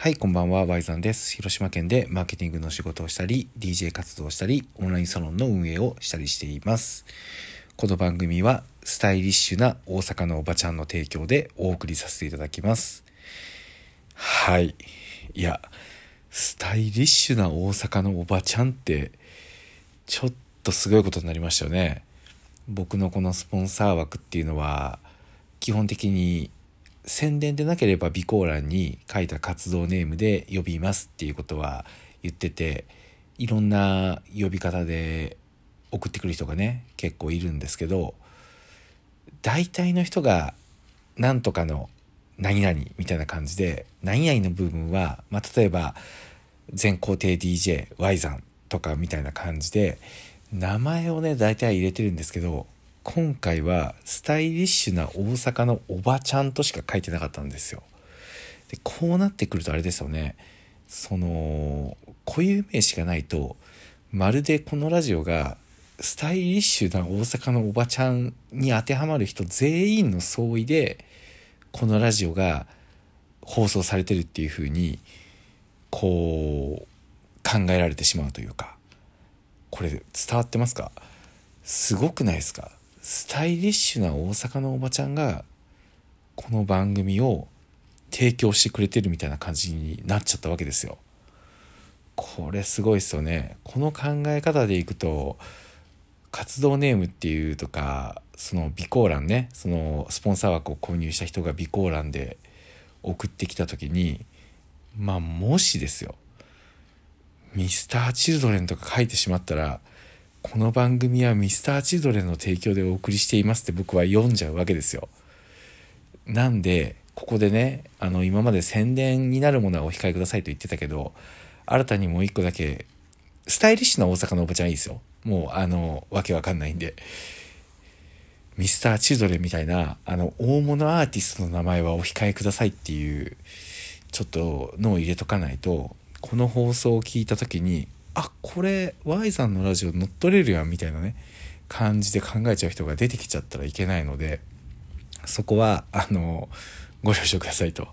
はい、こんばんは、Y さんです。広島県でマーケティングの仕事をしたり、DJ 活動をしたり、オンラインサロンの運営をしたりしています。この番組は、スタイリッシュな大阪のおばちゃんの提供でお送りさせていただきます。はい。いや、スタイリッシュな大阪のおばちゃんって、ちょっとすごいことになりましたよね。僕のこのスポンサー枠っていうのは、基本的に宣伝でなければ備考欄に書いた活動ネームで呼びますっていうことは言ってていろんな呼び方で送ってくる人がね結構いるんですけど大体の人がなんとかの何々みたいな感じで何々の部分は、まあ、例えば全工程 DJY 山とかみたいな感じで名前をね大体入れてるんですけど今回はスタイリッシュな大阪のおばちゃんとしか書いてなかったんですよ。でこうなってくるとあれですよね。その固有名詞がないとまるでこのラジオがスタイリッシュな大阪のおばちゃんに当てはまる人全員の総意でこのラジオが放送されてるっていう風にこう考えられてしまうというか。これ伝わってますか？すごくないですか？スタイリッシュな大阪のおばちゃんがこの番組を提供してくれてるみたいな感じになっちゃったわけですよ。これすごいですよね。この考え方でいくと活動ネームっていうとかその備考欄ねそのスポンサー枠を購入した人が備考欄で送ってきた時にまあもしですよミスターチルドレンとか書いてしまったらこの番組はミスターチドレの提供でお送りしていますって僕は読んじゃうわけですよ。なんでここでねあの今まで宣伝になるものはお控えくださいと言ってたけど新たにもう一個だけスタイリッシュな大阪のおばちゃんいいですよ。もうあのわけわかんないんで。ミスターチルドレンみたいなあの大物アーティストの名前はお控えくださいっていうちょっと脳を入れとかないとこの放送を聞いた時にあこれ Y さんのラジオ乗っ取れるやんみたいなね感じで考えちゃう人が出てきちゃったらいけないのでそこはあのご了承くださいと、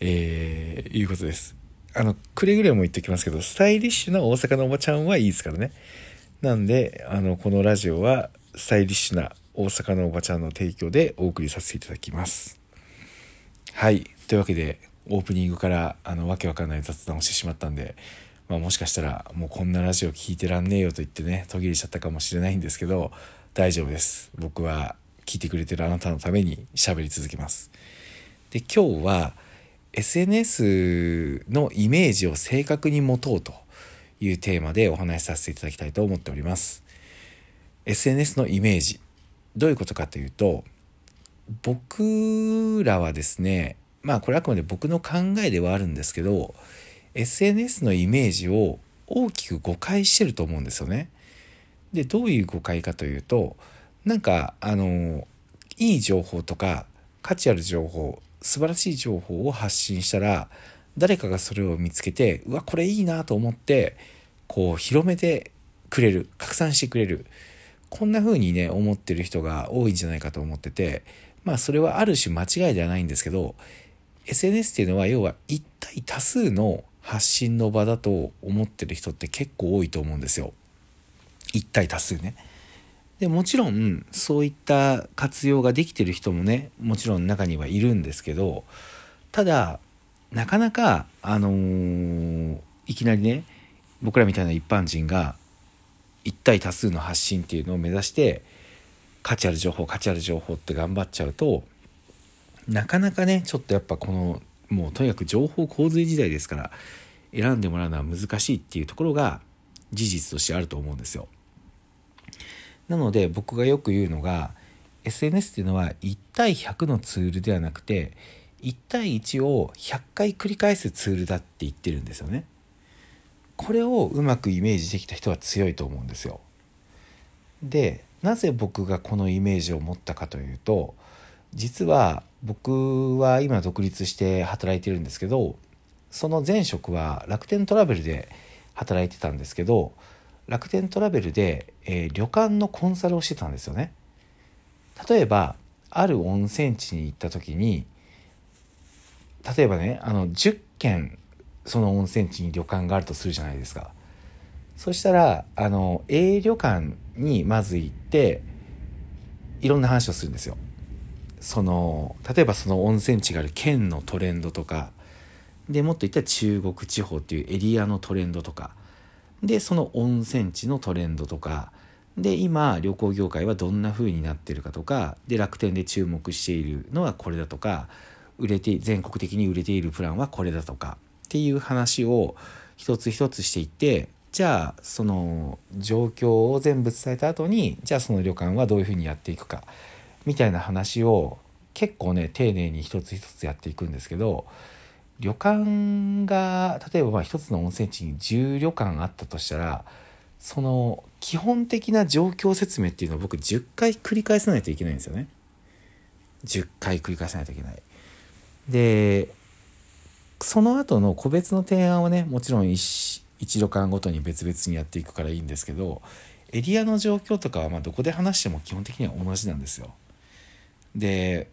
えーいうことです。あのくれぐれも言っておきますけどスタイリッシュな大阪のおばちゃんはいいですからね。なんであのこのラジオはスタイリッシュな大阪のおばちゃんの提供でお送りさせていただきます。はい。というわけでオープニングからあのわけわかんない雑談をしてしまったんでまあ、もしかしたらもうこんなラジオ聞いてらんねえよと言ってね途切れちゃったかもしれないんですけど大丈夫です。僕は聞いてくれてるあなたのために喋り続けます。で今日は SNS のイメージを正確に持とうというテーマでお話しさせていただきたいと思っております。SNS のイメージどういうことかというと僕らはですねまあこれあくまで僕の考えではあるんですけど SNS のイメージを大きく誤解してると思うんですよね。でどういう誤解かというとなんかあのいい情報とか価値ある情報素晴らしい情報を発信したら誰かがそれを見つけてうわこれいいなと思ってこう広めてくれる拡散してくれるこんな風にね思ってる人が多いんじゃないかと思っててまあそれはある種間違いではないんですけど SNS っていうのは要は一体多数の発信の場だと思ってる人って結構多いと思うんですよ。一対多数ね。でもちろんそういった活用ができてる人もねもちろん中にはいるんですけどただなかなかあのーいきなりね僕らみたいな一般人が一対多数の発信っていうのを目指して価値ある情報価値ある情報って頑張っちゃうとなかなかねちょっとやっぱこのもうとにかく情報洪水時代ですから選んでもらうのは難しいっていうところが事実としてあると思うんですよ。なので僕がよく言うのが SNS っていうのは1対100のツールではなくて1対1を100回繰り返すツールだって言ってるんですよね。これをうまくイメージできた人は強いと思うんですよ。でなぜ僕がこのイメージを持ったかというと実は僕は今独立して働いてるんですけどその前職は楽天トラベルで働いてたんですけど楽天トラベルで、えー旅館のコンサルをしてたんですよね。例えばある温泉地に行った時に例えばねあの10軒その温泉地に旅館があるとするじゃないですかそしたらあの A 旅館にまず行っていろんな話をするんですよその例えばその温泉地がある県のトレンドとかでもっと言ったら中国地方っていうエリアのトレンドとかでその温泉地のトレンドとかで今旅行業界はどんな風になってるかとかで楽天で注目しているのはこれだとか売れて全国的に売れているプランはこれだとかっていう話を一つ一つしていってじゃあその状況を全部伝えた後にじゃあその旅館はどういうふうにやっていくか。みたいな話を結構ね丁寧に一つ一つやっていくんですけど旅館が例えばま一つの温泉地に10旅館あったとしたらその基本的な状況説明っていうのを僕10回繰り返さないといけないんですよね。10回繰り返さないといけない。でその後の個別の提案はねもちろん一一旅館ごとに別々にやっていくからいいんですけどエリアの状況とかはまどこで話しても基本的には同じなんですよ。で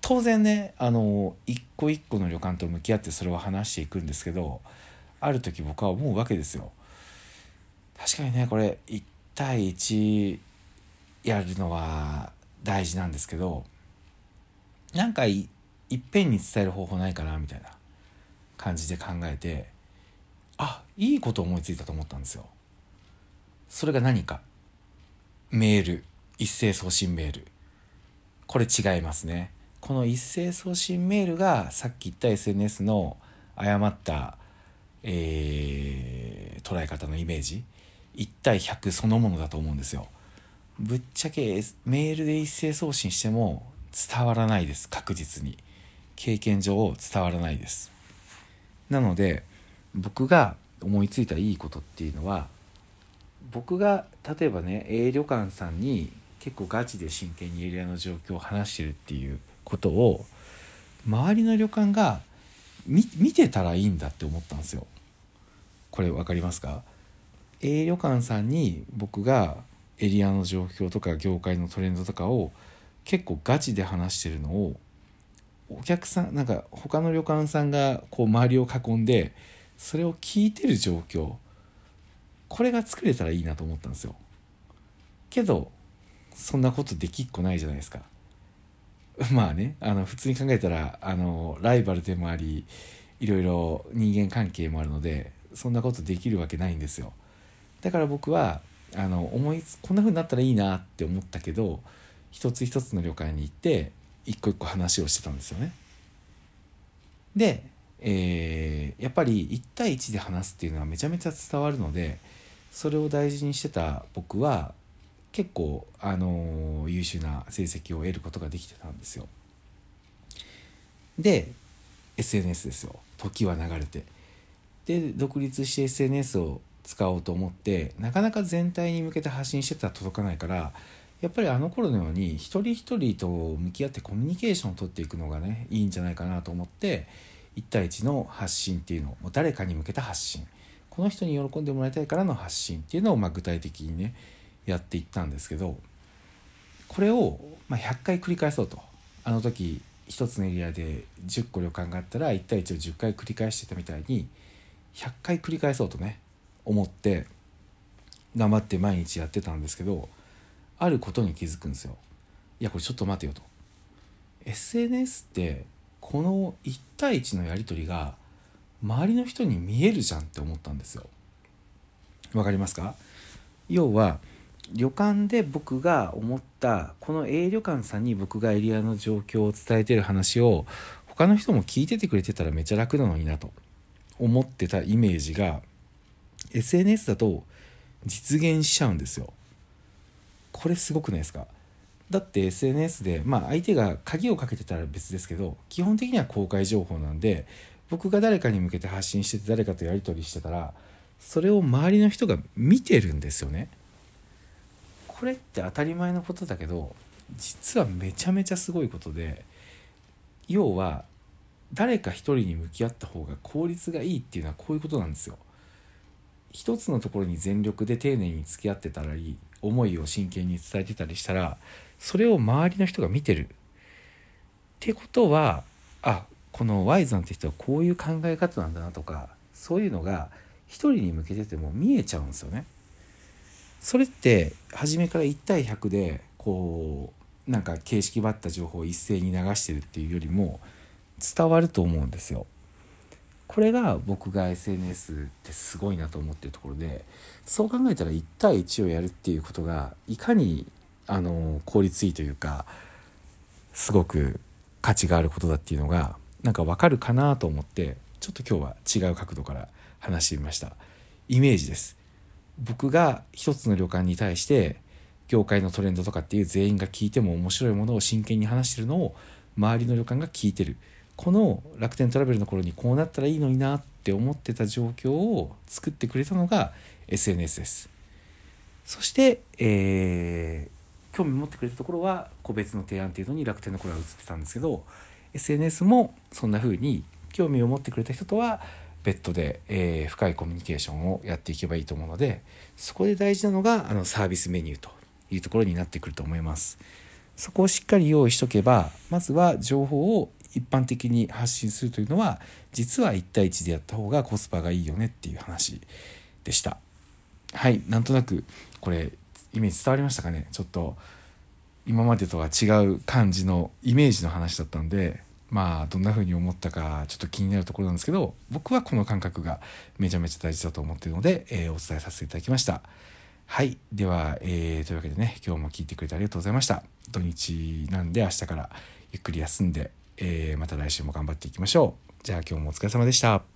当然ねあの一個一個の旅館と向き合ってそれを話していくんですけどある時僕は思うわけですよ。確かにねこれ1対1やるのは大事なんですけどなんかいいっぺんに伝える方法ないかなみたいな感じで考えてあいいこと思いついたと思ったんですよ。それが何かメール一斉送信メールこれ違いますね。この一斉送信メールがさっき言った SNS の誤った、えー、捉え方のイメージ1対100そのものだと思うんですよ。ぶっちゃけメールで一斉送信しても伝わらないです確実に経験上伝わらないですなので僕が思いついたいいことっていうのは僕が例えばね A 旅館さんに結構ガチで真剣にエリアの状況を話してるっていうことを周りの旅館が見てたらいいんだって思ったんですよ。これ分かりますか？A 旅館さんに僕がエリアの状況とか業界のトレンドとかを結構ガチで話してるのをお客さんなんか他の旅館さんがこう周りを囲んでそれを聞いてる状況これが作れたらいいなと思ったんですよ。けどそんなことできっこないじゃないですか。まあねあの普通に考えたらあのライバルでもありいろいろ人間関係もあるのでそんなことできるわけないんですよだから僕はあの思いこんな風になったらいいなって思ったけど一つ一つの旅館に行って一個一個話をしてたんですよねで、えー、やっぱり1対1で話すっていうのはめちゃめちゃ伝わるのでそれを大事にしてた僕は結構、あのー、優秀な成績を得ることができてたんですよ。で SNS ですよ時は流れて。で独立して SNS を使おうと思ってなかなか全体に向けて発信してたら届かないからやっぱりあの頃のように一人一人と向き合ってコミュニケーションを取っていくのがねいいんじゃないかなと思って1対1の発信っていうのを誰かに向けた発信この人に喜んでもらいたいからの発信っていうのをま具体的にねやっていったんですけどこれをま100回繰り返そうとあの時1つのエリアで10個旅館があったら1対1を10回繰り返してたみたいに100回繰り返そうとね思って頑張って毎日やってたんですけどあることに気づくんですよ。いやこれちょっと待てよと。SNS ってこの1対1のやり取りが周りの人に見えるじゃんって思ったんですよ。わかりますか？要は旅館で僕が思ったこの A 旅館さんに僕がエリアの状況を伝えてる話を他の人も聞いててくれてたらめちゃ楽なのになと思ってたイメージが SNS だと実現しちゃうんですよ。これすごくないですか？だって SNS でまあ相手が鍵をかけてたら別ですけど基本的には公開情報なんで僕が誰かに向けて発信してて誰かとやり取りしてたらそれを周りの人が見てるんですよね。これって当たり前のことだけど実はめちゃめちゃすごいことで要は誰か一人に向き合った方が効率がいいっていうのはこういうことなんですよ。一つのところに全力で丁寧に付き合ってたり思いを真剣に伝えてたりしたらそれを周りの人が見てるってことはあこの Y さんって人はこういう考え方なんだなとかそういうのが一人に向けてても見えちゃうんですよね。それって初めから1対100でこうなんか形式ばった情報を一斉に流してるっていうよりも伝わると思うんですよ。これが僕が SNS ってすごいなと思ってるところでそう考えたら1対1をやるっていうことがいかにあの効率いいというかすごく価値があることだっていうのがなんかわかるかなと思ってちょっと今日は違う角度から話してみましたイメージです僕が一つの旅館に対して業界のトレンドとかっていう全員が聞いても面白いものを真剣に話してるのを周りの旅館が聞いてる。この楽天トラベルの頃にこうなったらいいのになって思ってた状況を作ってくれたのが SNS です。そして、えー、興味持ってくれたところは個別の提案っていうのに楽天の頃は映ってたんですけど SNS もそんな風に興味を持ってくれた人とは別途で、えー、深いコミュニケーションをやっていけばいいと思うのでそこで大事なのがあのサービスメニューというところになってくると思います。そこをしっかり用意しとけばまずは情報を一般的に発信するというのは実は1対1でやった方がコスパがいいよねっていう話でした。はいなんとなくこれイメージ伝わりましたかね？ちょっと今までとは違う感じのイメージの話だったんでまあどんな風に思ったかちょっと気になるところなんですけど僕はこの感覚がめちゃめちゃ大事だと思っているので、えー、お伝えさせていただきました。はい。では、えー、というわけでね今日も聞いてくれてありがとうございました。土日なんで明日からゆっくり休んで、えー、また来週も頑張っていきましょう。じゃあ今日もお疲れ様でした。